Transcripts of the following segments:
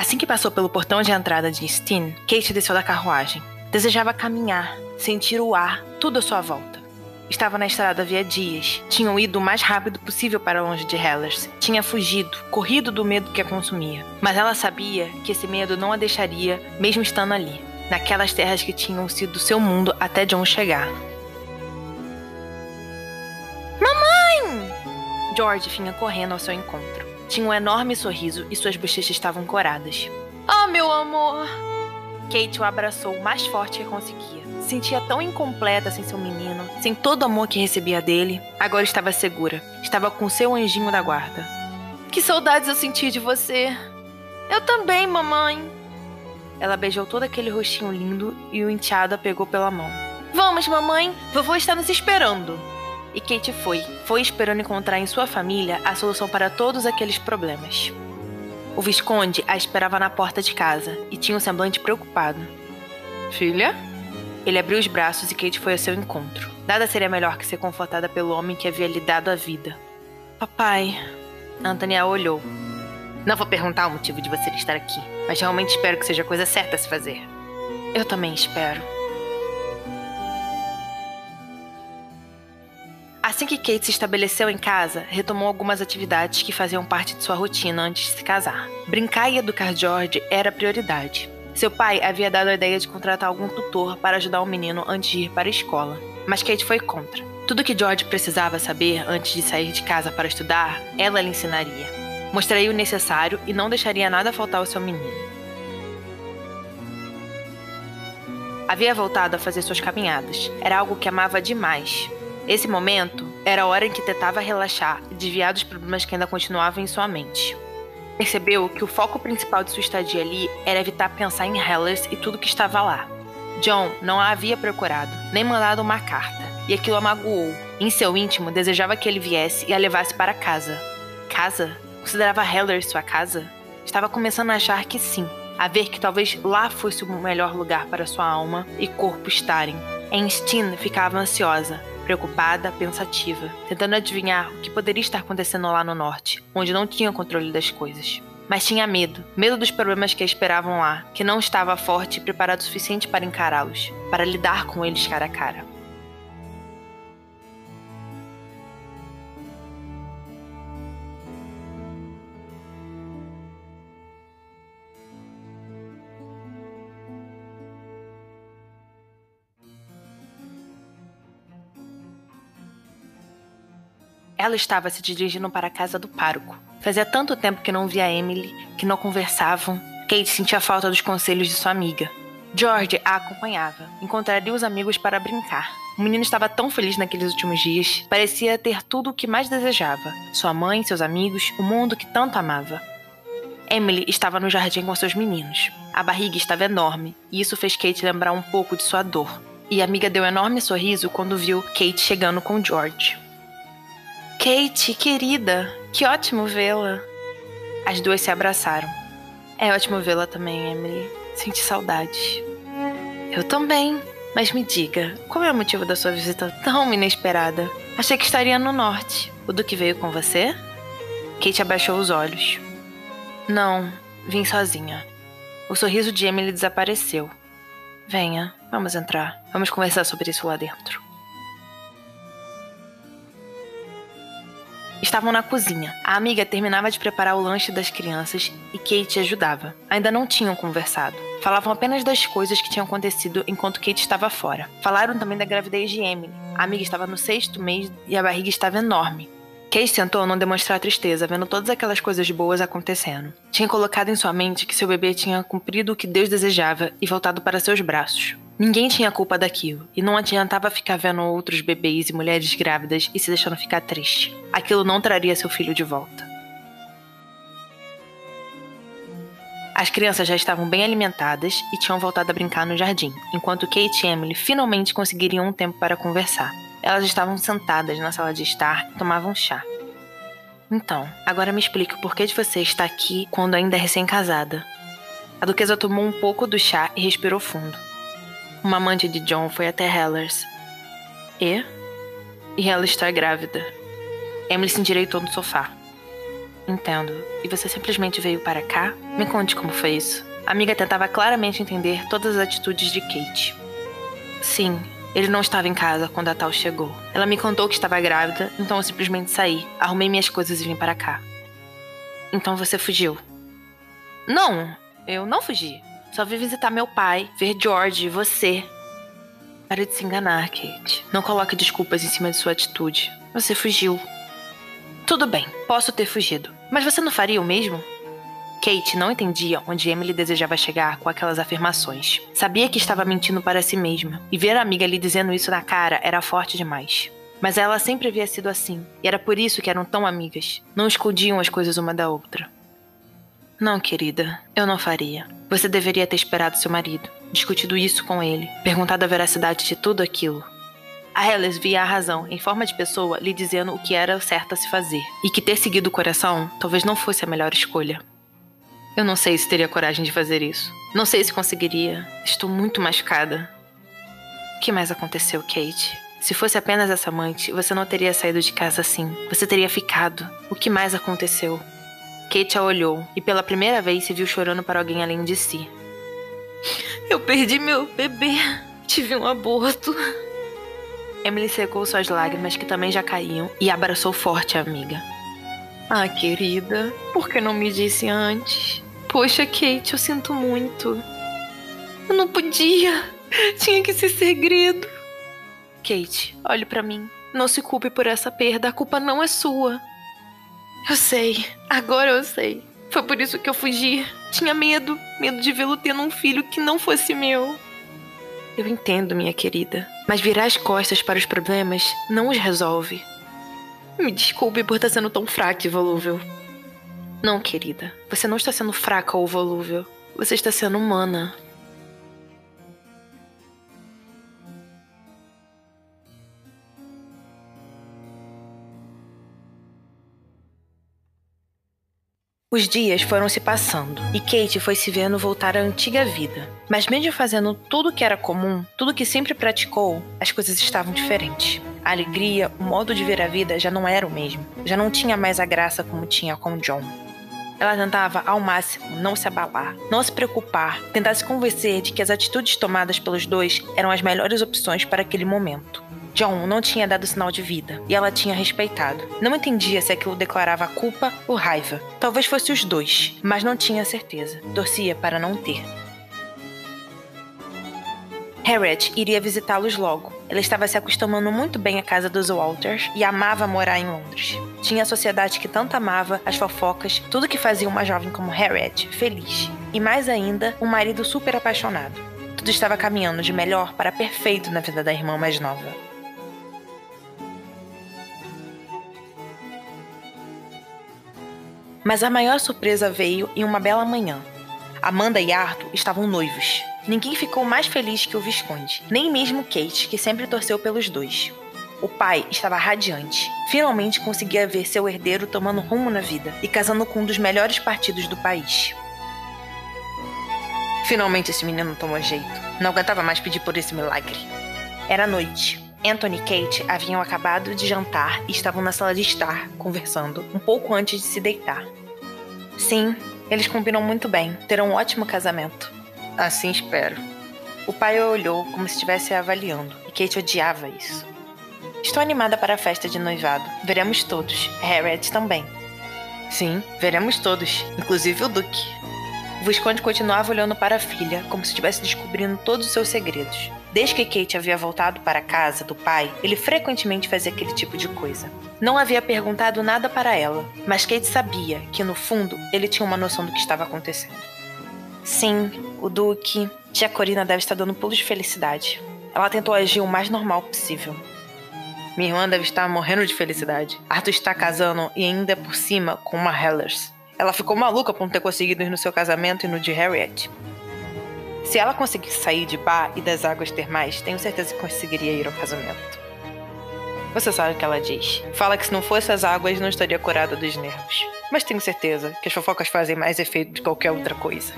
Assim que passou pelo portão de entrada de Steen, Kate desceu da carruagem. Desejava caminhar, sentir o ar, tudo à sua volta. Estava na estrada havia dias. Tinham ido o mais rápido possível para longe de Hellers. Tinha fugido, corrido do medo que a consumia. Mas ela sabia que esse medo não a deixaria, mesmo estando ali, naquelas terras que tinham sido seu mundo até John chegar. Mamãe! George vinha correndo ao seu encontro. Tinha um enorme sorriso e suas bochechas estavam coradas. Oh, meu amor! Kate o abraçou o mais forte que conseguia. Sentia tão incompleta sem seu menino, sem todo o amor que recebia dele. Agora estava segura. Estava com seu anjinho da guarda. Que saudades eu senti de você. Eu também, mamãe. Ela beijou todo aquele rostinho lindo e o enteado a pegou pela mão. Vamos, mamãe. Vovô está nos esperando. E Kate foi, foi esperando encontrar em sua família a solução para todos aqueles problemas. O Visconde a esperava na porta de casa e tinha um semblante preocupado. Filha? Ele abriu os braços e Kate foi ao seu encontro. Nada seria melhor que ser confortada pelo homem que havia lhe dado a vida. Papai. Anthony a olhou. Não vou perguntar o motivo de você estar aqui, mas realmente espero que seja a coisa certa a se fazer. Eu também espero. Assim que Kate se estabeleceu em casa, retomou algumas atividades que faziam parte de sua rotina antes de se casar. Brincar e educar George era prioridade. Seu pai havia dado a ideia de contratar algum tutor para ajudar o menino antes de ir para a escola, mas Kate foi contra. Tudo que George precisava saber antes de sair de casa para estudar, ela lhe ensinaria. Mostraria o necessário e não deixaria nada faltar ao seu menino. Havia voltado a fazer suas caminhadas. Era algo que amava demais. Esse momento era a hora em que tentava relaxar e desviar dos problemas que ainda continuavam em sua mente. Percebeu que o foco principal de sua estadia ali era evitar pensar em Hellers e tudo que estava lá. John não a havia procurado, nem mandado uma carta, e aquilo a magoou. Em seu íntimo, desejava que ele viesse e a levasse para casa. Casa? Considerava Hellers sua casa? Estava começando a achar que sim, a ver que talvez lá fosse o melhor lugar para sua alma e corpo estarem. Em Steen ficava ansiosa, preocupada, pensativa, tentando adivinhar o que poderia estar acontecendo lá no norte, onde não tinha controle das coisas. Mas tinha medo, medo dos problemas que a esperavam lá, que não estava forte e preparado o suficiente para encará-los, para lidar com eles cara a cara. Ela estava se dirigindo para a casa do pároco. Fazia tanto tempo que não via Emily, que não conversavam. Kate sentia falta dos conselhos de sua amiga. George a acompanhava. Encontraria os amigos para brincar. O menino estava tão feliz naqueles últimos dias, parecia ter tudo o que mais desejava: sua mãe, seus amigos, o mundo que tanto amava. Emily estava no jardim com seus meninos. A barriga estava enorme, e isso fez Kate lembrar um pouco de sua dor. E a amiga deu um enorme sorriso quando viu Kate chegando com George. Kate, querida, que ótimo vê-la. As duas se abraçaram. É ótimo vê-la também, Emily. Senti saudade. Eu também. Mas me diga, qual é o motivo da sua visita tão inesperada? Achei que estaria no norte. O Duque veio com você? Kate abaixou os olhos. Não, vim sozinha. O sorriso de Emily desapareceu. Venha, vamos entrar. Vamos conversar sobre isso lá dentro. Estavam na cozinha. A amiga terminava de preparar o lanche das crianças e Kate ajudava. Ainda não tinham conversado. Falavam apenas das coisas que tinham acontecido enquanto Kate estava fora. Falaram também da gravidez de Emily. A amiga estava no sexto mês e a barriga estava enorme. Kate tentou não demonstrar tristeza, vendo todas aquelas coisas boas acontecendo. Tinha colocado em sua mente que seu bebê tinha cumprido o que Deus desejava e voltado para seus braços. Ninguém tinha culpa daquilo, e não adiantava ficar vendo outros bebês e mulheres grávidas e se deixando ficar triste. Aquilo não traria seu filho de volta. As crianças já estavam bem alimentadas e tinham voltado a brincar no jardim, enquanto Kate e Emily finalmente conseguiriam um tempo para conversar. Elas estavam sentadas na sala de estar e tomavam chá. Então, agora me explique o porquê de você estar aqui quando ainda é recém-casada. A duquesa tomou um pouco do chá e respirou fundo. Uma amante de John foi até Hellers. E? E ela está grávida. Emily se endireitou no sofá. Entendo. E você simplesmente veio para cá? Me conte como foi isso. A amiga tentava claramente entender todas as atitudes de Kate. Sim, ele não estava em casa quando a tal chegou. Ela me contou que estava grávida, então eu simplesmente saí, arrumei minhas coisas e vim para cá. Então você fugiu? Não, eu não fugi. Só vim visitar meu pai, ver George e você. Pare de se enganar, Kate. Não coloque desculpas em cima de sua atitude. Você fugiu. Tudo bem, posso ter fugido. Mas você não faria o mesmo? Kate não entendia onde Emily desejava chegar com aquelas afirmações. Sabia que estava mentindo para si mesma, e ver a amiga lhe dizendo isso na cara era forte demais. Mas ela sempre havia sido assim, e era por isso que eram tão amigas. Não escondiam as coisas uma da outra. Não, querida, eu não faria. Você deveria ter esperado seu marido, discutido isso com ele, perguntado a veracidade de tudo aquilo. A Hellas via a razão, em forma de pessoa, lhe dizendo o que era certo a se fazer, e que ter seguido o coração talvez não fosse a melhor escolha. Eu não sei se teria coragem de fazer isso. Não sei se conseguiria. Estou muito machucada. O que mais aconteceu, Kate? Se fosse apenas essa amante, você não teria saído de casa assim. Você teria ficado. O que mais aconteceu? Kate a olhou e pela primeira vez se viu chorando para alguém além de si. Eu perdi meu bebê. Tive um aborto. Emily secou suas lágrimas, que também já caíam, e abraçou forte a amiga. Ah, querida, por que não me disse antes? Poxa, Kate, eu sinto muito. Eu não podia. Tinha que ser segredo. Kate, olhe para mim. Não se culpe por essa perda. A culpa não é sua. Eu sei, agora eu sei. Foi por isso que eu fugi. Tinha medo, medo de vê-lo tendo um filho que não fosse meu. Eu entendo, minha querida, mas virar as costas para os problemas não os resolve. Me desculpe por estar sendo tão fraca e volúvel. Não, querida, você não está sendo fraca ou volúvel. Você está sendo humana. Os dias foram se passando e Kate foi se vendo voltar à antiga vida. Mas mesmo fazendo tudo que era comum, tudo que sempre praticou, as coisas estavam diferentes. A alegria, o modo de ver a vida já não era o mesmo. Já não tinha mais a graça como tinha com John. Ela tentava, ao máximo, não se abalar, não se preocupar, tentar se convencer de que as atitudes tomadas pelos dois eram as melhores opções para aquele momento. John não tinha dado sinal de vida e ela tinha respeitado. Não entendia se aquilo declarava culpa ou raiva. Talvez fosse os dois, mas não tinha certeza. Torcia para não ter. Harriet iria visitá-los logo. Ela estava se acostumando muito bem à casa dos Walters e amava morar em Londres. Tinha a sociedade que tanto amava, as fofocas, tudo que fazia uma jovem como Harriet feliz. E mais ainda, um marido super apaixonado. Tudo estava caminhando de melhor para perfeito na vida da irmã mais nova. Mas a maior surpresa veio em uma bela manhã. Amanda e Arthur estavam noivos. Ninguém ficou mais feliz que o Visconde, nem mesmo Kate, que sempre torceu pelos dois. O pai estava radiante. Finalmente conseguia ver seu herdeiro tomando rumo na vida e casando com um dos melhores partidos do país. Finalmente esse menino tomou jeito. Não aguentava mais pedir por esse milagre. Era noite. Anthony e Kate haviam acabado de jantar e estavam na sala de estar, conversando, um pouco antes de se deitar. Sim, eles combinam muito bem, terão um ótimo casamento. Assim espero. O pai olhou como se estivesse avaliando, e Kate odiava isso. Estou animada para a festa de noivado. Veremos todos. Harriet também. Sim, veremos todos, inclusive o Duque. O Visconde continuava olhando para a filha, como se estivesse descobrindo todos os seus segredos. Desde que Kate havia voltado para a casa do pai, ele frequentemente fazia aquele tipo de coisa. Não havia perguntado nada para ela, mas Kate sabia que, no fundo, ele tinha uma noção do que estava acontecendo. Sim, o Duque. Tia Corina deve estar dando pulos de felicidade. Ela tentou agir o mais normal possível. Minha irmã deve estar morrendo de felicidade. Arthur está casando e ainda por cima com uma Hellers. Ela ficou maluca por não ter conseguido ir no seu casamento e no de Harriet. Se ela conseguisse sair de bar e das águas termais, tenho certeza que conseguiria ir ao casamento. Você sabe o que ela diz. Fala que se não fosse as águas, não estaria curada dos nervos. Mas tenho certeza que as fofocas fazem mais efeito que qualquer outra coisa.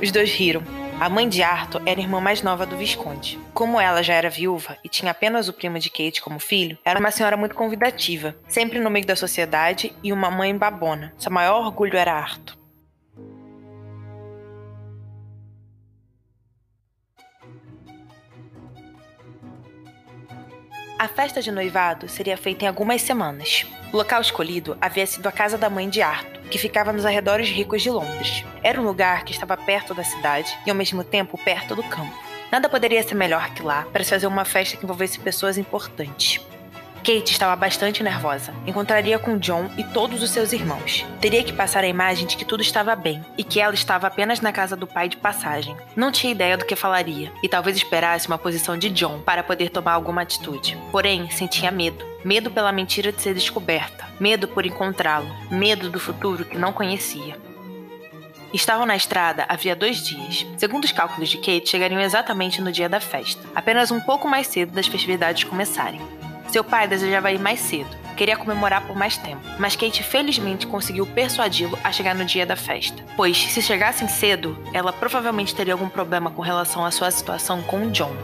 Os dois riram. A mãe de Arthur era a irmã mais nova do Visconde. Como ela já era viúva e tinha apenas o primo de Kate como filho, era uma senhora muito convidativa, sempre no meio da sociedade e uma mãe babona. Seu maior orgulho era Arthur. A festa de noivado seria feita em algumas semanas. O local escolhido havia sido a casa da mãe de Arthur, que ficava nos arredores ricos de Londres. Era um lugar que estava perto da cidade e ao mesmo tempo perto do campo. Nada poderia ser melhor que lá para se fazer uma festa que envolvesse pessoas importantes. Kate estava bastante nervosa. Encontraria com John e todos os seus irmãos. Teria que passar a imagem de que tudo estava bem e que ela estava apenas na casa do pai de passagem. Não tinha ideia do que falaria e talvez esperasse uma posição de John para poder tomar alguma atitude. Porém, sentia medo. Medo pela mentira de ser descoberta. Medo por encontrá-lo. Medo do futuro que não conhecia. Estavam na estrada havia dois dias. Segundo os cálculos de Kate, chegariam exatamente no dia da festa, apenas um pouco mais cedo das festividades começarem. Seu pai desejava ir mais cedo, queria comemorar por mais tempo, mas Kate felizmente conseguiu persuadi-lo a chegar no dia da festa, pois se chegassem cedo, ela provavelmente teria algum problema com relação à sua situação com John.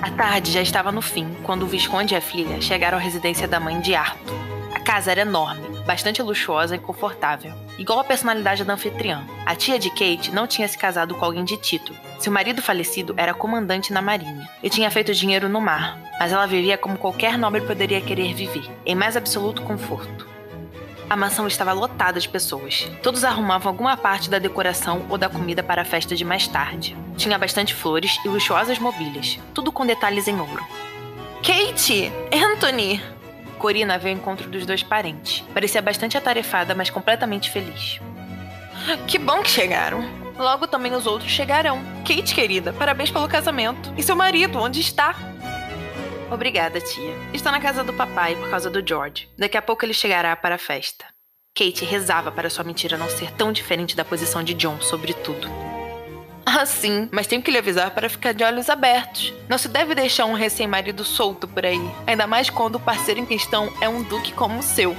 A tarde já estava no fim quando o Visconde e a filha chegaram à residência da mãe de Arthur. Casa era enorme, bastante luxuosa e confortável, igual a personalidade da anfitriã. A tia de Kate não tinha se casado com alguém de título. Seu marido falecido era comandante na marinha e tinha feito dinheiro no mar, mas ela vivia como qualquer nobre poderia querer viver, em mais absoluto conforto. A mansão estava lotada de pessoas. Todos arrumavam alguma parte da decoração ou da comida para a festa de mais tarde. Tinha bastante flores e luxuosas mobílias, tudo com detalhes em ouro. Kate! Anthony! Corina veio ao encontro dos dois parentes. Parecia bastante atarefada, mas completamente feliz. Que bom que chegaram! Logo também os outros chegarão. Kate, querida, parabéns pelo casamento. E seu marido, onde está? Obrigada, tia. Está na casa do papai por causa do George. Daqui a pouco ele chegará para a festa. Kate rezava para sua mentira não ser tão diferente da posição de John sobre tudo. Ah, sim, mas tenho que lhe avisar para ficar de olhos abertos. Não se deve deixar um recém-marido solto por aí, ainda mais quando o parceiro em questão é um duque como o seu.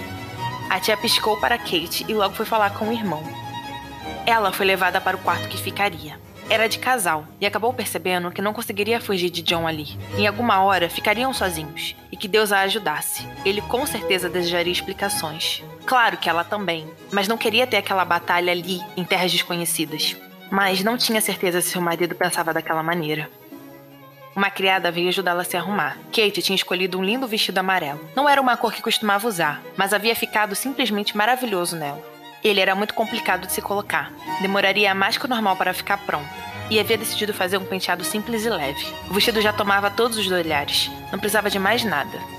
A tia piscou para Kate e logo foi falar com o irmão. Ela foi levada para o quarto que ficaria. Era de casal e acabou percebendo que não conseguiria fugir de John ali. Em alguma hora ficariam sozinhos e que Deus a ajudasse. Ele com certeza desejaria explicações. Claro que ela também, mas não queria ter aquela batalha ali em terras desconhecidas mas não tinha certeza se seu marido pensava daquela maneira. Uma criada veio ajudá-la a se arrumar. Kate tinha escolhido um lindo vestido amarelo. Não era uma cor que costumava usar, mas havia ficado simplesmente maravilhoso nela. Ele era muito complicado de se colocar. Demoraria mais que o normal para ficar pronto. E havia decidido fazer um penteado simples e leve. O vestido já tomava todos os olhares. Não precisava de mais nada.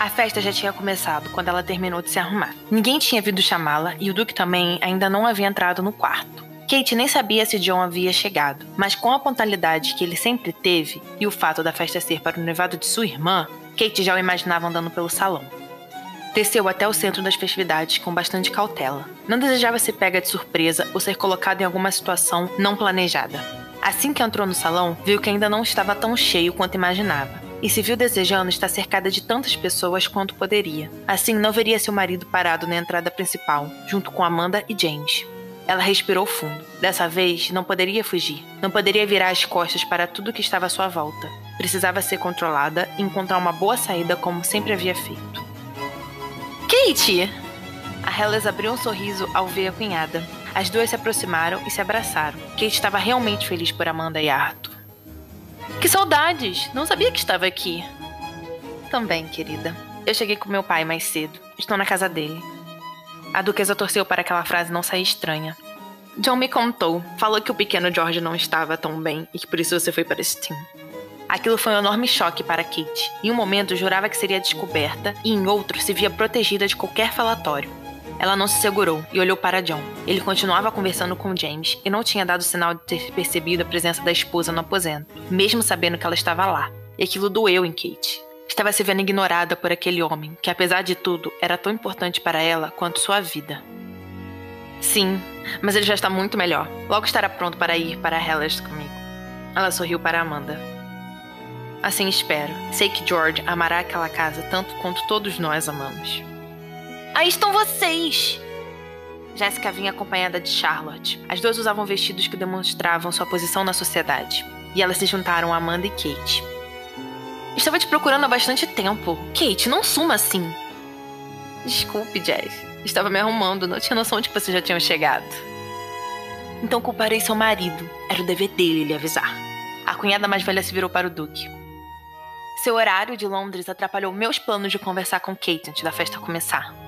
A festa já tinha começado quando ela terminou de se arrumar. Ninguém tinha vindo chamá-la e o Duque também ainda não havia entrado no quarto. Kate nem sabia se John havia chegado, mas com a pontualidade que ele sempre teve e o fato da festa ser para o noivado de sua irmã, Kate já o imaginava andando pelo salão. Desceu até o centro das festividades com bastante cautela. Não desejava ser pega de surpresa ou ser colocada em alguma situação não planejada. Assim que entrou no salão, viu que ainda não estava tão cheio quanto imaginava e se viu desejando estar cercada de tantas pessoas quanto poderia. Assim, não veria seu marido parado na entrada principal, junto com Amanda e James. Ela respirou fundo. Dessa vez, não poderia fugir. Não poderia virar as costas para tudo que estava à sua volta. Precisava ser controlada e encontrar uma boa saída como sempre havia feito. Kate! A Hellas abriu um sorriso ao ver a cunhada. As duas se aproximaram e se abraçaram. Kate estava realmente feliz por Amanda e Arthur. Que saudades! Não sabia que estava aqui. Também, querida. Eu cheguei com meu pai mais cedo. Estou na casa dele. A duquesa torceu para aquela frase não sair estranha. John me contou. Falou que o pequeno George não estava tão bem e que por isso você foi para Steam. Aquilo foi um enorme choque para Kate. Em um momento jurava que seria descoberta e em outro se via protegida de qualquer falatório. Ela não se segurou e olhou para John. Ele continuava conversando com James e não tinha dado sinal de ter percebido a presença da esposa no aposento, mesmo sabendo que ela estava lá. E aquilo doeu em Kate. Estava se vendo ignorada por aquele homem, que apesar de tudo era tão importante para ela quanto sua vida. Sim, mas ele já está muito melhor. Logo estará pronto para ir para Hellas comigo. Ela sorriu para Amanda. Assim espero. Sei que George amará aquela casa tanto quanto todos nós amamos. Aí estão vocês! Jéssica vinha acompanhada de Charlotte. As duas usavam vestidos que demonstravam sua posição na sociedade. E elas se juntaram a Amanda e Kate. Estava te procurando há bastante tempo. Kate, não suma assim. Desculpe, Jess. Estava me arrumando, não tinha noção de que vocês já tinham chegado. Então culparei seu marido. Era o dever dele lhe avisar. A cunhada mais velha se virou para o Duque. Seu horário de Londres atrapalhou meus planos de conversar com Kate antes da festa começar.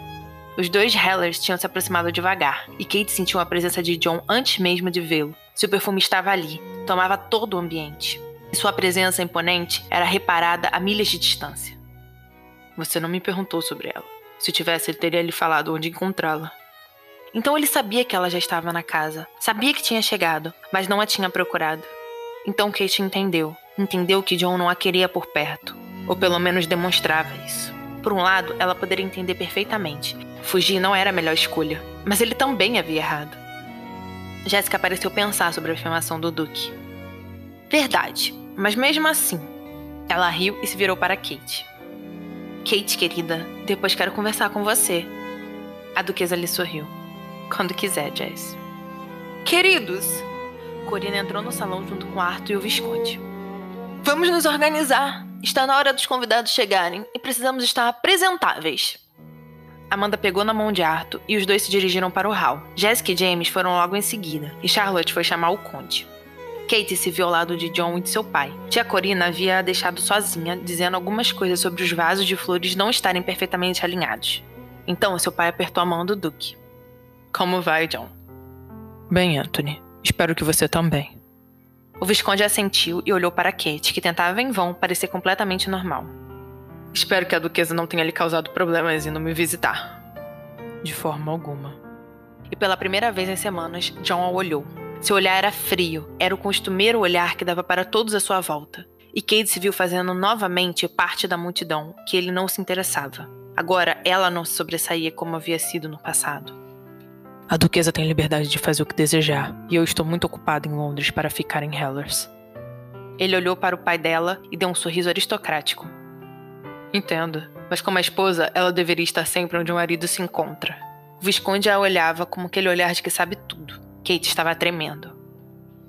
Os dois Hellers tinham se aproximado devagar, e Kate sentiu a presença de John antes mesmo de vê-lo. Seu perfume estava ali, tomava todo o ambiente. E sua presença imponente era reparada a milhas de distância. Você não me perguntou sobre ela. Se tivesse, ele teria lhe falado onde encontrá-la. Então ele sabia que ela já estava na casa, sabia que tinha chegado, mas não a tinha procurado. Então Kate entendeu. Entendeu que John não a queria por perto, ou pelo menos demonstrava isso. Por um lado, ela poderia entender perfeitamente. Fugir não era a melhor escolha, mas ele também havia errado. Jéssica pareceu pensar sobre a afirmação do Duque. Verdade, mas mesmo assim. Ela riu e se virou para Kate. Kate, querida, depois quero conversar com você. A duquesa lhe sorriu. Quando quiser, Jess. Queridos! Corina entrou no salão junto com Arthur e o Visconde. Vamos nos organizar! Está na hora dos convidados chegarem e precisamos estar apresentáveis. Amanda pegou na mão de Arthur e os dois se dirigiram para o hall. Jessica e James foram logo em seguida, e Charlotte foi chamar o conde. Kate se viu ao lado de John e de seu pai. Tia Corina havia a deixado sozinha, dizendo algumas coisas sobre os vasos de flores não estarem perfeitamente alinhados. Então seu pai apertou a mão do Duque. Como vai, John? Bem, Anthony. Espero que você também. O Visconde assentiu e olhou para Kate, que tentava em vão parecer completamente normal. Espero que a duquesa não tenha lhe causado problemas indo me visitar. De forma alguma. E pela primeira vez em semanas, John a olhou. Seu olhar era frio, era o costumeiro olhar que dava para todos à sua volta. E Kate se viu fazendo novamente parte da multidão que ele não se interessava. Agora ela não se sobressaía como havia sido no passado. A duquesa tem liberdade de fazer o que desejar, e eu estou muito ocupado em Londres para ficar em Hellers. Ele olhou para o pai dela e deu um sorriso aristocrático. Entendo, mas como a esposa, ela deveria estar sempre onde o marido se encontra. O Visconde a olhava como aquele olhar de que sabe tudo. Kate estava tremendo.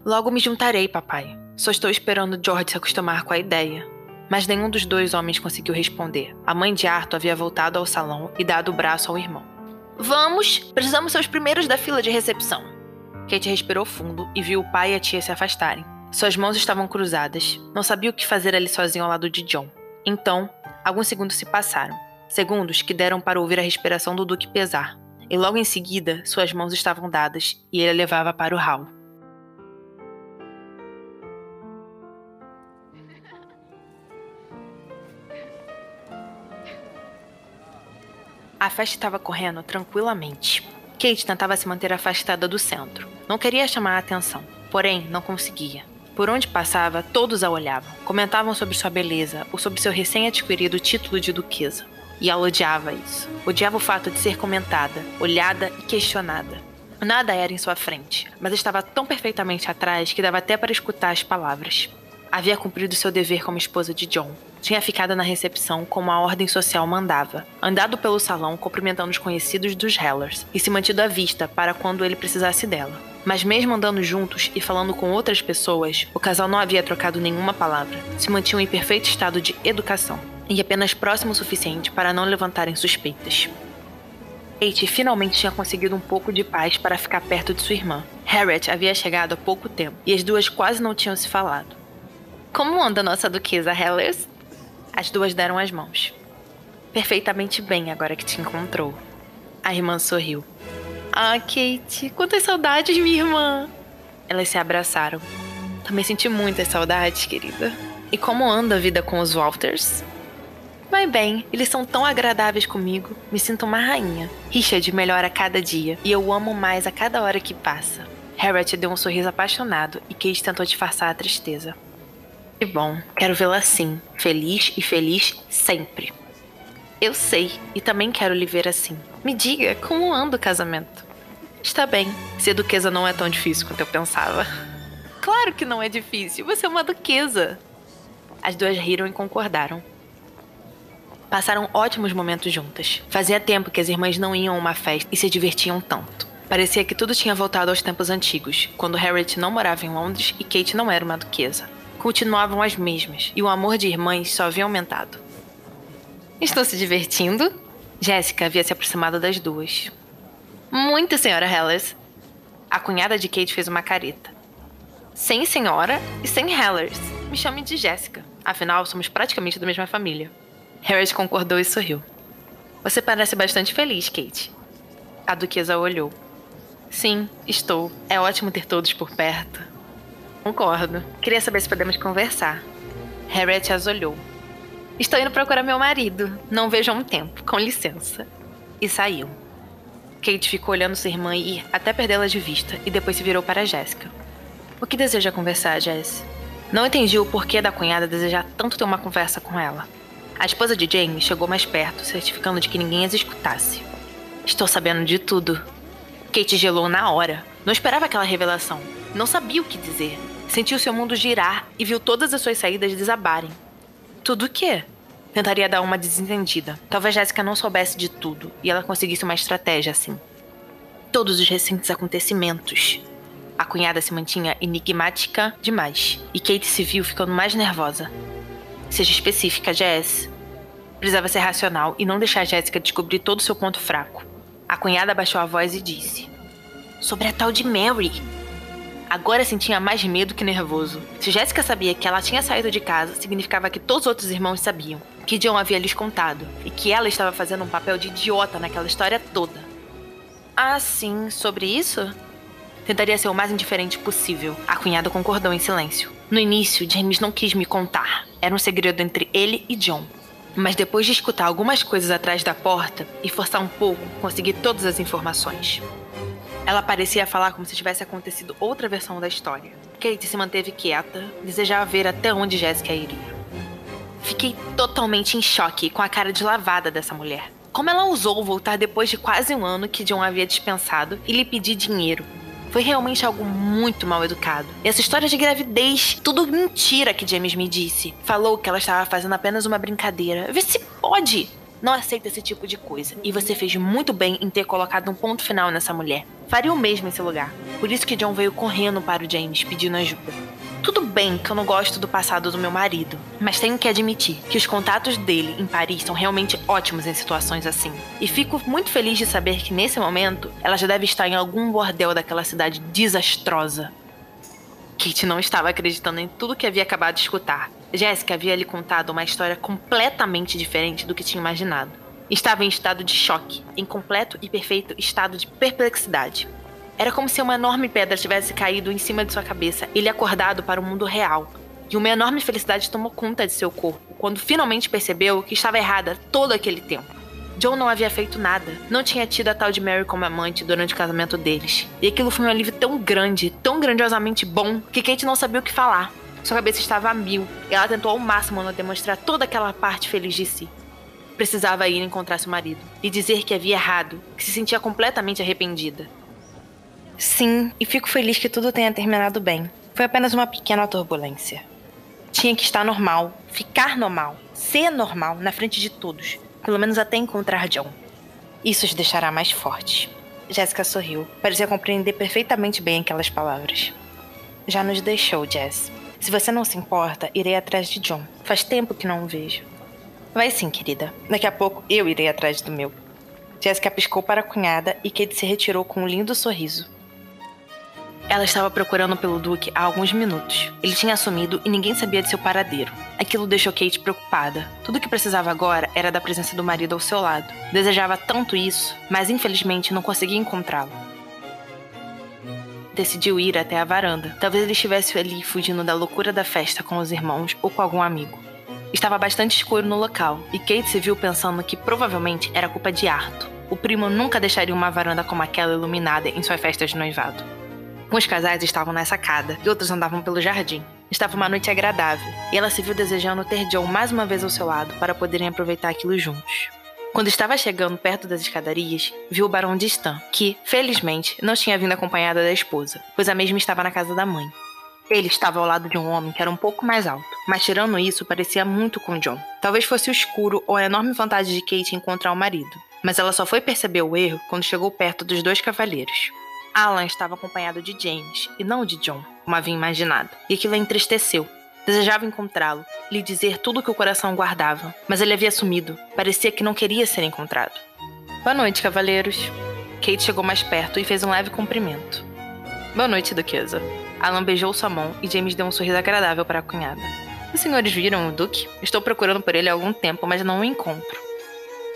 Logo me juntarei, papai. Só estou esperando George se acostumar com a ideia. Mas nenhum dos dois homens conseguiu responder. A mãe de Arthur havia voltado ao salão e dado o braço ao irmão. Vamos, precisamos ser os primeiros da fila de recepção. Kate respirou fundo e viu o pai e a tia se afastarem. Suas mãos estavam cruzadas. Não sabia o que fazer ali sozinho ao lado de John. Então, alguns segundos se passaram. Segundos que deram para ouvir a respiração do Duque pesar. E logo em seguida, suas mãos estavam dadas e ele a levava para o hall. A festa estava correndo tranquilamente. Kate tentava se manter afastada do centro. Não queria chamar a atenção, porém não conseguia. Por onde passava, todos a olhavam, comentavam sobre sua beleza ou sobre seu recém-adquirido título de duquesa. E ela odiava isso. Odiava o fato de ser comentada, olhada e questionada. Nada era em sua frente, mas estava tão perfeitamente atrás que dava até para escutar as palavras. Havia cumprido seu dever como esposa de John. Tinha ficado na recepção como a ordem social mandava, andado pelo salão cumprimentando os conhecidos dos Hellers e se mantido à vista para quando ele precisasse dela. Mas mesmo andando juntos e falando com outras pessoas, o casal não havia trocado nenhuma palavra. Se mantinham em perfeito estado de educação e apenas próximo o suficiente para não levantarem suspeitas. Kate finalmente tinha conseguido um pouco de paz para ficar perto de sua irmã. Harriet havia chegado há pouco tempo e as duas quase não tinham se falado. Como anda nossa duquesa Hellers? As duas deram as mãos. Perfeitamente bem agora que te encontrou. A irmã sorriu. Ah, Kate, quantas saudades, minha irmã! Elas se abraçaram. Também senti muitas saudades, querida. E como anda a vida com os Walters? Vai bem, eles são tão agradáveis comigo. Me sinto uma rainha. Richard melhora a cada dia e eu amo mais a cada hora que passa. Harriet deu um sorriso apaixonado e Kate tentou disfarçar a tristeza. Que bom, quero vê-la assim, feliz e feliz sempre. Eu sei, e também quero lhe ver assim. Me diga, como anda o casamento? Está bem, ser duquesa não é tão difícil quanto eu pensava. Claro que não é difícil, você é uma duquesa. As duas riram e concordaram. Passaram ótimos momentos juntas. Fazia tempo que as irmãs não iam a uma festa e se divertiam tanto. Parecia que tudo tinha voltado aos tempos antigos, quando Harriet não morava em Londres e Kate não era uma duquesa. Continuavam as mesmas, e o amor de irmãs só havia aumentado. Estou se divertindo? Jéssica havia se aproximado das duas. Muito, senhora Hellers. A cunhada de Kate fez uma careta. Sem senhora e sem Hellers. Me chame de Jéssica. Afinal, somos praticamente da mesma família. Harriet concordou e sorriu. Você parece bastante feliz, Kate. A duquesa olhou. Sim, estou. É ótimo ter todos por perto. Concordo. Queria saber se podemos conversar. Harriet as olhou. Estou indo procurar meu marido. Não vejo há um tempo. Com licença. E saiu. Kate ficou olhando sua irmã ir até perdê-la de vista e depois se virou para Jéssica. O que deseja conversar, Jess? Não entendi o porquê da cunhada desejar tanto ter uma conversa com ela. A esposa de Jane chegou mais perto, certificando de que ninguém as escutasse. Estou sabendo de tudo. Kate gelou na hora. Não esperava aquela revelação. Não sabia o que dizer. Sentiu seu mundo girar e viu todas as suas saídas desabarem. Tudo o quê? Tentaria dar uma desentendida. Talvez Jéssica não soubesse de tudo e ela conseguisse uma estratégia assim. Todos os recentes acontecimentos. A cunhada se mantinha enigmática demais e Kate se viu ficando mais nervosa. Seja específica, Jess. Precisava ser racional e não deixar Jéssica descobrir todo o seu ponto fraco. A cunhada baixou a voz e disse: Sobre a tal de Mary. Agora sentia mais medo que nervoso. Se Jéssica sabia que ela tinha saído de casa, significava que todos os outros irmãos sabiam, que John havia lhes contado, e que ela estava fazendo um papel de idiota naquela história toda. Ah, sim, sobre isso? Tentaria ser o mais indiferente possível. A cunhada concordou em silêncio. No início, James não quis me contar. Era um segredo entre ele e John. Mas depois de escutar algumas coisas atrás da porta e forçar um pouco, consegui todas as informações. Ela parecia falar como se tivesse acontecido outra versão da história. Kate se manteve quieta, desejava ver até onde Jéssica iria. Fiquei totalmente em choque com a cara de lavada dessa mulher. Como ela ousou voltar depois de quase um ano que John havia dispensado e lhe pedir dinheiro? Foi realmente algo muito mal educado. E essa história de gravidez, tudo mentira que James me disse. Falou que ela estava fazendo apenas uma brincadeira. Vê se pode! não aceita esse tipo de coisa. E você fez muito bem em ter colocado um ponto final nessa mulher. Faria o mesmo em seu lugar. Por isso que John veio correndo para o James pedindo ajuda. Tudo bem que eu não gosto do passado do meu marido, mas tenho que admitir que os contatos dele em Paris são realmente ótimos em situações assim. E fico muito feliz de saber que nesse momento ela já deve estar em algum bordel daquela cidade desastrosa. Kate não estava acreditando em tudo que havia acabado de escutar. Jéssica havia lhe contado uma história completamente diferente do que tinha imaginado. Estava em estado de choque, em completo e perfeito estado de perplexidade. Era como se uma enorme pedra tivesse caído em cima de sua cabeça e lhe acordado para o mundo real. E uma enorme felicidade tomou conta de seu corpo quando finalmente percebeu que estava errada todo aquele tempo. John não havia feito nada. Não tinha tido a tal de Mary como amante durante o casamento deles. E aquilo foi um alívio tão grande, tão grandiosamente bom, que Kate não sabia o que falar. Sua cabeça estava a mil e ela tentou ao máximo não demonstrar toda aquela parte feliz de si. Precisava ir encontrar seu marido e dizer que havia errado, que se sentia completamente arrependida. Sim, e fico feliz que tudo tenha terminado bem. Foi apenas uma pequena turbulência. Tinha que estar normal, ficar normal, ser normal na frente de todos, pelo menos até encontrar John. Isso os deixará mais fortes. Jéssica sorriu. Parecia compreender perfeitamente bem aquelas palavras. Já nos deixou, Jess. Se você não se importa, irei atrás de John. Faz tempo que não o vejo. Vai sim, querida. Daqui a pouco eu irei atrás do meu. Jessica piscou para a cunhada e Kate se retirou com um lindo sorriso. Ela estava procurando pelo Duque há alguns minutos. Ele tinha sumido e ninguém sabia de seu paradeiro. Aquilo deixou Kate preocupada. Tudo que precisava agora era da presença do marido ao seu lado. Desejava tanto isso, mas infelizmente não conseguia encontrá-lo. Decidiu ir até a varanda. Talvez ele estivesse ali fugindo da loucura da festa com os irmãos ou com algum amigo. Estava bastante escuro no local, e Kate se viu pensando que provavelmente era culpa de Arthur. O primo nunca deixaria uma varanda como aquela iluminada em sua festa de noivado. Alguns casais estavam na sacada e outros andavam pelo jardim. Estava uma noite agradável e ela se viu desejando ter John mais uma vez ao seu lado para poderem aproveitar aquilo juntos. Quando estava chegando perto das escadarias, viu o barão de Stan, que, felizmente, não tinha vindo acompanhada da esposa, pois a mesma estava na casa da mãe. Ele estava ao lado de um homem que era um pouco mais alto, mas tirando isso, parecia muito com John. Talvez fosse o escuro ou a enorme vontade de Kate encontrar o marido, mas ela só foi perceber o erro quando chegou perto dos dois cavalheiros. Alan estava acompanhado de James, e não de John, como havia imaginado, e aquilo a entristeceu. Desejava encontrá-lo, lhe dizer tudo o que o coração guardava, mas ele havia sumido. Parecia que não queria ser encontrado. Boa noite, cavaleiros. Kate chegou mais perto e fez um leve cumprimento. Boa noite, duquesa. Alan beijou sua mão e James deu um sorriso agradável para a cunhada. Os senhores viram o Duque? Estou procurando por ele há algum tempo, mas não o encontro.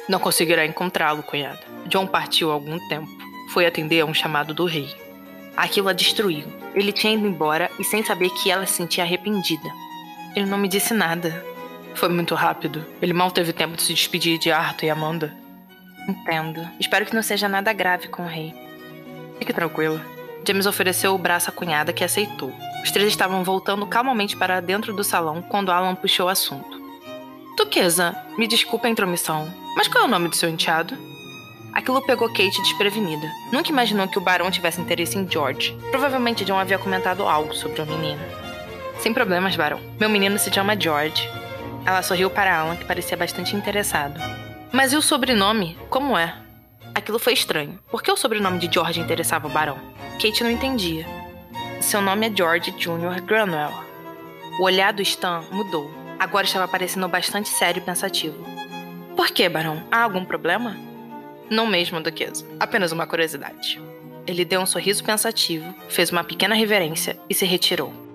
Não conseguirá encontrá-lo, cunhada. John partiu há algum tempo foi atender a um chamado do rei. Aquilo a destruiu. Ele tinha ido embora e sem saber que ela se sentia arrependida. Ele não me disse nada. Foi muito rápido. Ele mal teve tempo de se despedir de Arthur e Amanda. Entendo. Espero que não seja nada grave com o rei. Fique tranquila. James ofereceu o braço à cunhada que aceitou. Os três estavam voltando calmamente para dentro do salão quando Alan puxou o assunto. Duquesa, me desculpa a intromissão, mas qual é o nome do seu enteado? Aquilo pegou Kate desprevenida. Nunca imaginou que o barão tivesse interesse em George. Provavelmente John havia comentado algo sobre o menino. Sem problemas, barão. Meu menino se chama George. Ela sorriu para Alan, que parecia bastante interessado. Mas e o sobrenome? Como é? Aquilo foi estranho. Por que o sobrenome de George interessava o barão? Kate não entendia. Seu nome é George Jr. Granwell. O olhar do Stan mudou. Agora estava parecendo bastante sério e pensativo. Por que, barão? Há algum problema? Não mesmo, Duquesa. Apenas uma curiosidade. Ele deu um sorriso pensativo, fez uma pequena reverência e se retirou.